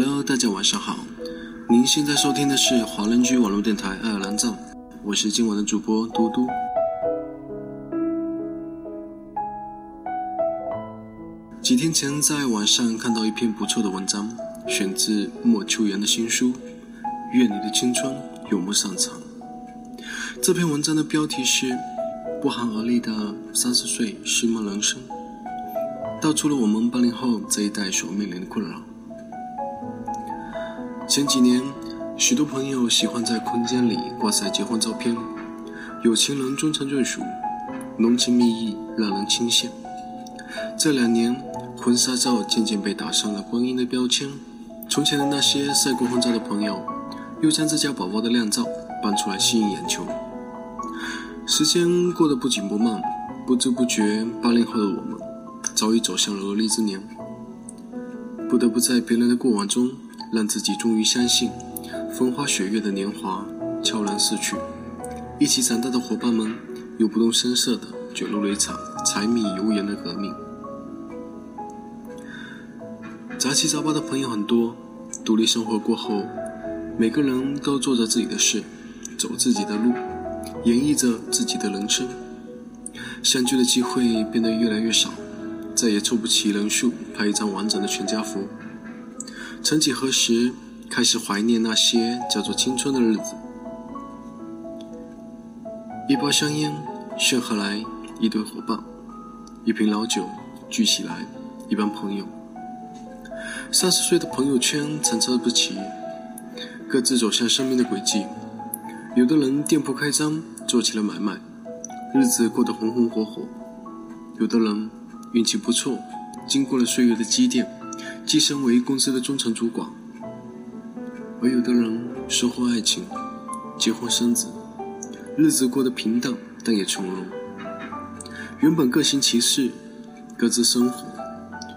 Hello，大家晚上好。您现在收听的是华人居网络电台爱尔兰站，我是今晚的主播嘟嘟。几天前在网上看到一篇不错的文章，选自莫秋言的新书《愿你的青春永不散场》。这篇文章的标题是“不寒而栗的三十岁失梦人生”，道出了我们八零后这一代所面临的困扰。前几年，许多朋友喜欢在空间里挂晒结婚照片，有情人终成眷属，浓情蜜意让人倾羡。这两年，婚纱照渐渐被打上了光阴的标签。从前的那些晒过婚照的朋友，又将自家宝宝的靓照搬出来吸引眼球。时间过得不紧不慢，不知不觉，八零后的我们早已走向了而立之年，不得不在别人的过往中，让自己终于相信，风花雪月的年华悄然逝去，一起长大的伙伴们又不动声色地卷入了一场柴米油盐的革命。杂七杂八的朋友很多，独立生活过后，每个人都做着自己的事，走自己的路。演绎着自己的人生，相聚的机会变得越来越少，再也凑不齐人数拍一张完整的全家福。曾几何时，开始怀念那些叫做青春的日子。一包香烟，炫赫来一堆伙伴；一瓶老酒，聚起来一帮朋友。三十岁的朋友圈参差不齐，各自走向生命的轨迹。有的人店铺开张，做起了买卖，日子过得红红火火；有的人运气不错，经过了岁月的积淀，晋升为公司的中层主管；而有的人收获爱情，结婚生子，日子过得平淡，但也从容。原本各行其事，各自生活，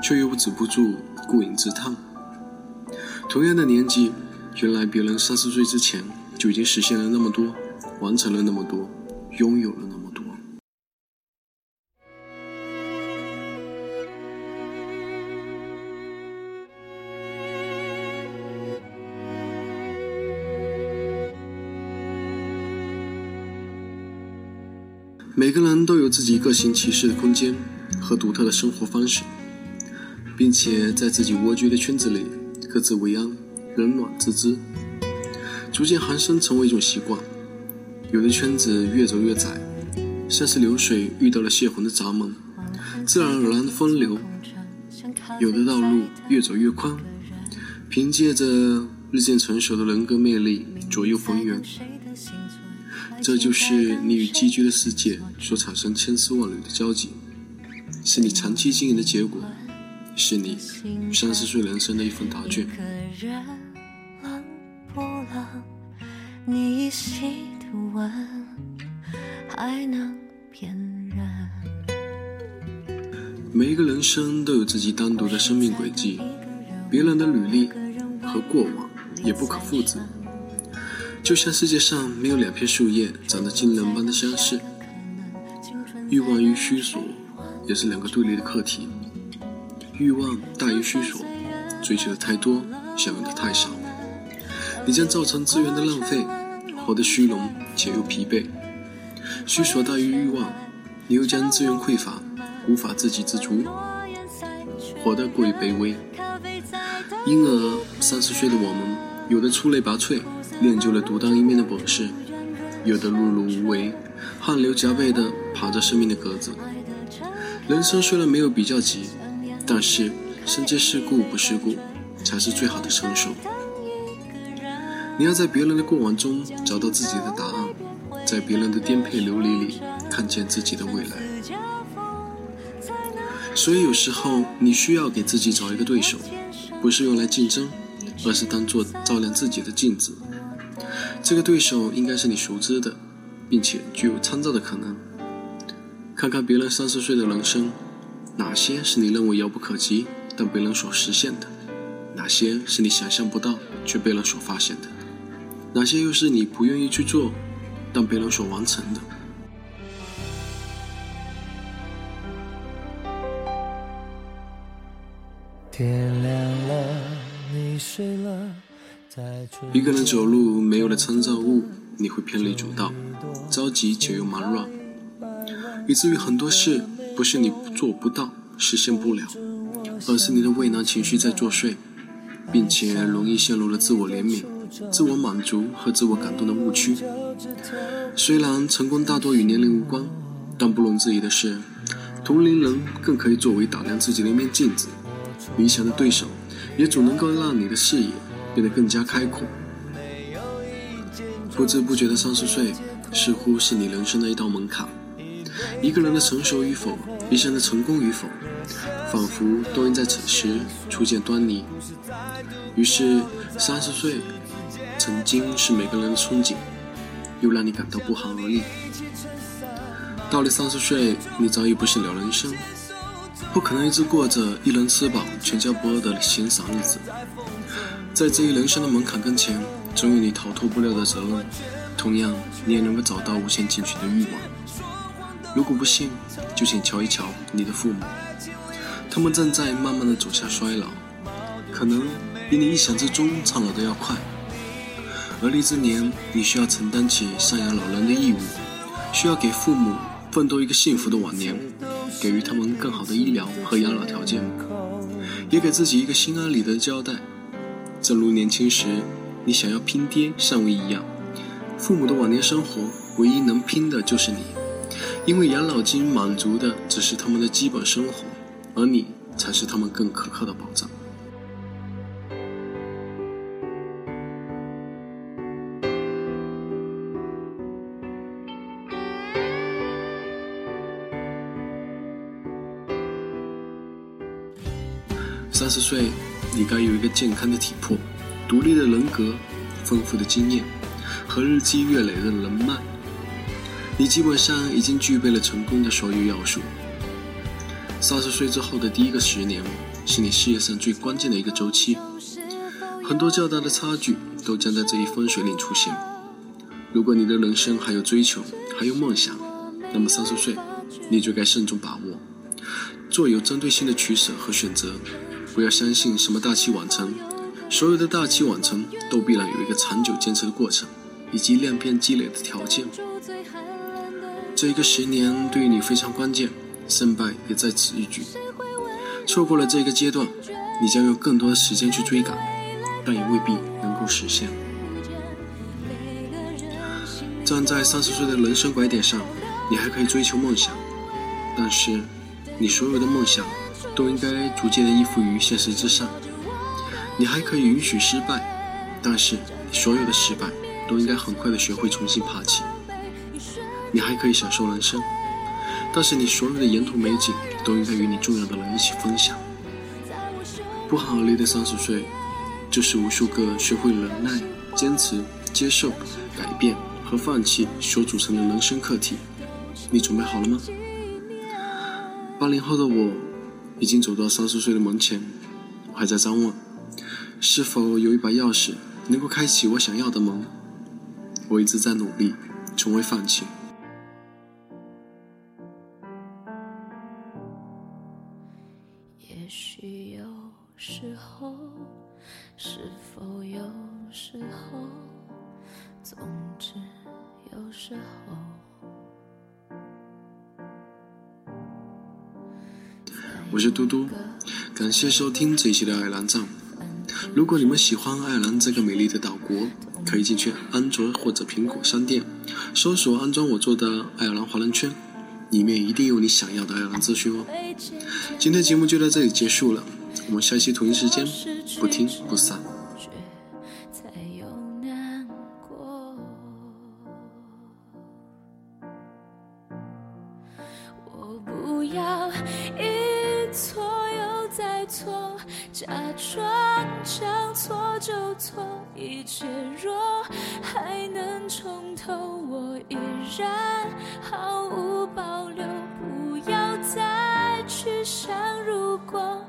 却又止不住顾影自叹。同样的年纪，原来别人三十岁之前。就已经实现了那么多，完成了那么多，拥有了呢每个人都有自己各行其事的空间和独特的生活方式，并且在自己蜗居的圈子里各自为安，冷暖自知。逐渐寒生成为一种习惯，有的圈子越走越窄，像是流水遇到了泄洪的闸门，自然而然的分流；有的道路越走越宽，凭借着日渐成熟的人格魅力左右逢源。这就是你与寄居的世界所产生千丝万缕的交集，是你长期经营的结果，是你三十岁人生的一份答卷。你依稀的吻还能辨认。每一个人生都有自己单独的生命轨迹，别人的履历和过往也不可复制。就像世界上没有两片树叶长得惊人般的相似，欲望与虚索也是两个对立的课题。欲望大于虚索，追求的太多，想要的太少。你将造成资源的浪费，活得虚荣且又疲惫；虚索大于欲望，你又将资源匮乏，无法自给自足，活得过于卑微。因而，三十岁的我们，有的出类拔萃，练就了独当一面的本事；有的碌碌无为，汗流浃背地爬着生命的格子。人生虽然没有比较级，但是身皆世故不世故，才是最好的成熟。你要在别人的过往中找到自己的答案，在别人的颠沛流离里看见自己的未来。所以有时候你需要给自己找一个对手，不是用来竞争，而是当做照亮自己的镜子。这个对手应该是你熟知的，并且具有参照的可能。看看别人三十岁的人生，哪些是你认为遥不可及但被人所实现的？哪些是你想象不到却被人所发现的？哪些又是你不愿意去做，但别人所完成的？天亮了，你睡了，一个人走路没有了参照物，你会偏离主道，着急且又忙乱，以至于很多事不是你做不到、实现不了，而是你的畏难情绪在作祟，并且容易陷入了自我怜悯、自我满足和自我感动的误区。虽然成功大多与年龄无关，但不容置疑的是，同龄人更可以作为打量自己的一面镜子。理想的对手，也总能够让你的视野变得更加开阔。不知不觉的三十岁，似乎是你人生的一道门槛。一个人的成熟与否，一生的成功与否，仿佛都应在此时初见端倪。于是，三十岁曾经是每个人的憧憬，又让你感到不寒而栗。到了三十岁，你早已不是了人生。不可能一直过着一人吃饱全家不饿的闲散日子，在这一人生的门槛跟前，总有你逃脱不了的责任。同样，你也能够找到无限进取的欲望。如果不信，就请瞧一瞧你的父母，他们正在慢慢的走向衰老，可能比你意想之中苍老的要快。而立之年，你需要承担起赡养老人的义务，需要给父母奋斗一个幸福的晚年。给予他们更好的医疗和养老条件，也给自己一个心安理得的交代。正如年轻时你想要拼爹上位一样，父母的晚年生活唯一能拼的就是你，因为养老金满足的只是他们的基本生活，而你才是他们更可靠的保障。三十岁，你该有一个健康的体魄、独立的人格、丰富的经验和日积月累的人脉。你基本上已经具备了成功的所有要素。三十岁之后的第一个十年，是你事业上最关键的一个周期，很多较大的差距都将在这一分水岭出现。如果你的人生还有追求，还有梦想，那么三十岁，你就该慎重把握，做有针对性的取舍和选择。不要相信什么大器晚成，所有的大器晚成都必然有一个长久坚持的过程，以及量变积累的条件。这一个十年对于你非常关键，胜败也在此一举。错过了这个阶段，你将有更多的时间去追赶，但也未必能够实现。站在三十岁的人生拐点上，你还可以追求梦想，但是你所有的梦想。都应该逐渐的依附于现实之上。你还可以允许失败，但是所有的失败都应该很快的学会重新爬起。你还可以享受人生，但是你所有的沿途美景都应该与你重要的人一起分享。不寒而栗的三十岁，就是无数个学会忍耐、坚持、接受、改变和放弃所组成的人生课题。你准备好了吗？八零后的我。已经走到三十岁的门前，我还在张望，是否有一把钥匙能够开启我想要的门。我一直在努力，从未放弃。也许有时候，是否有时候，总之有时候。我是嘟嘟，感谢收听这一期的爱尔兰站。如果你们喜欢爱尔兰这个美丽的岛国，可以进去安卓或者苹果商店搜索安装我做的爱尔兰华人圈，里面一定有你想要的爱尔兰资讯哦。今天节目就到这里结束了，我们下期同一时间不听不散。错又再错假装将错就错，一切若还能重头，我依然毫无保留。不要再去想如果，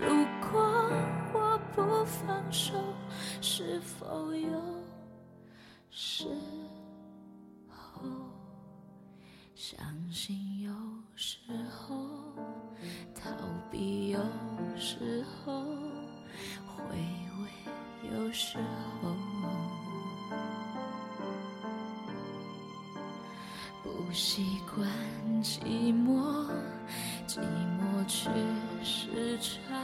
如果我不放手，是否有时相信有时候逃避有时候。回味。有时候不习惯寂寞，寂寞却时常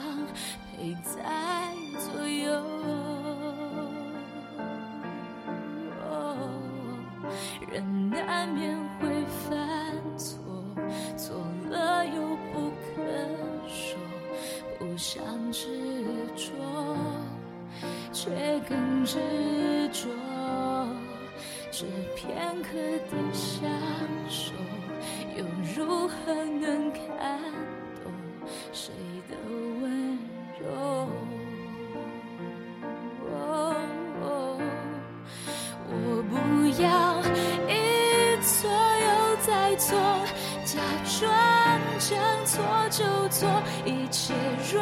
陪在左右。人难免会犯执着。这片刻的享受，又如何能看懂谁的温柔？我不要一错又再错，假装将错就错，一切若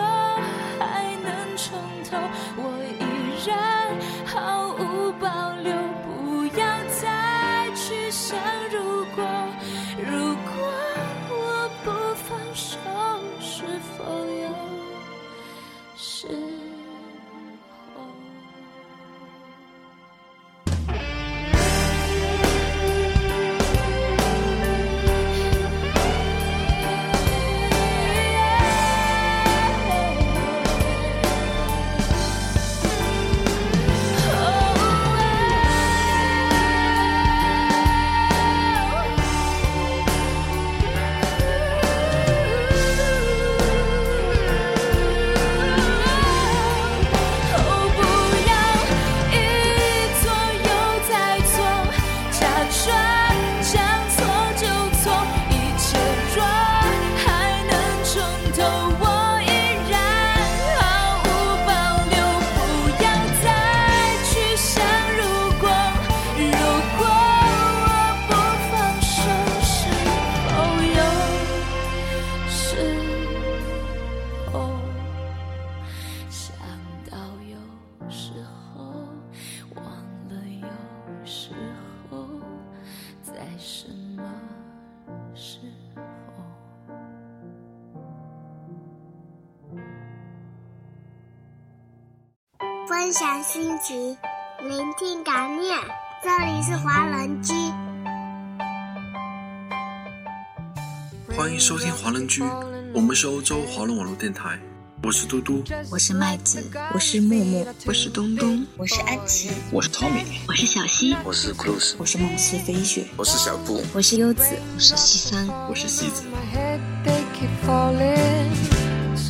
分享心情，聆听感念。这里是华人居，欢迎收听华人居，我们是欧洲华人网络电台，我是嘟嘟。我是麦子，我是木木，我是东东，我是安琪，我是 Tommy，我是小溪，我是 Cruz，我是梦思飞雪，我是小布，我是优子，我是西桑，我是西子。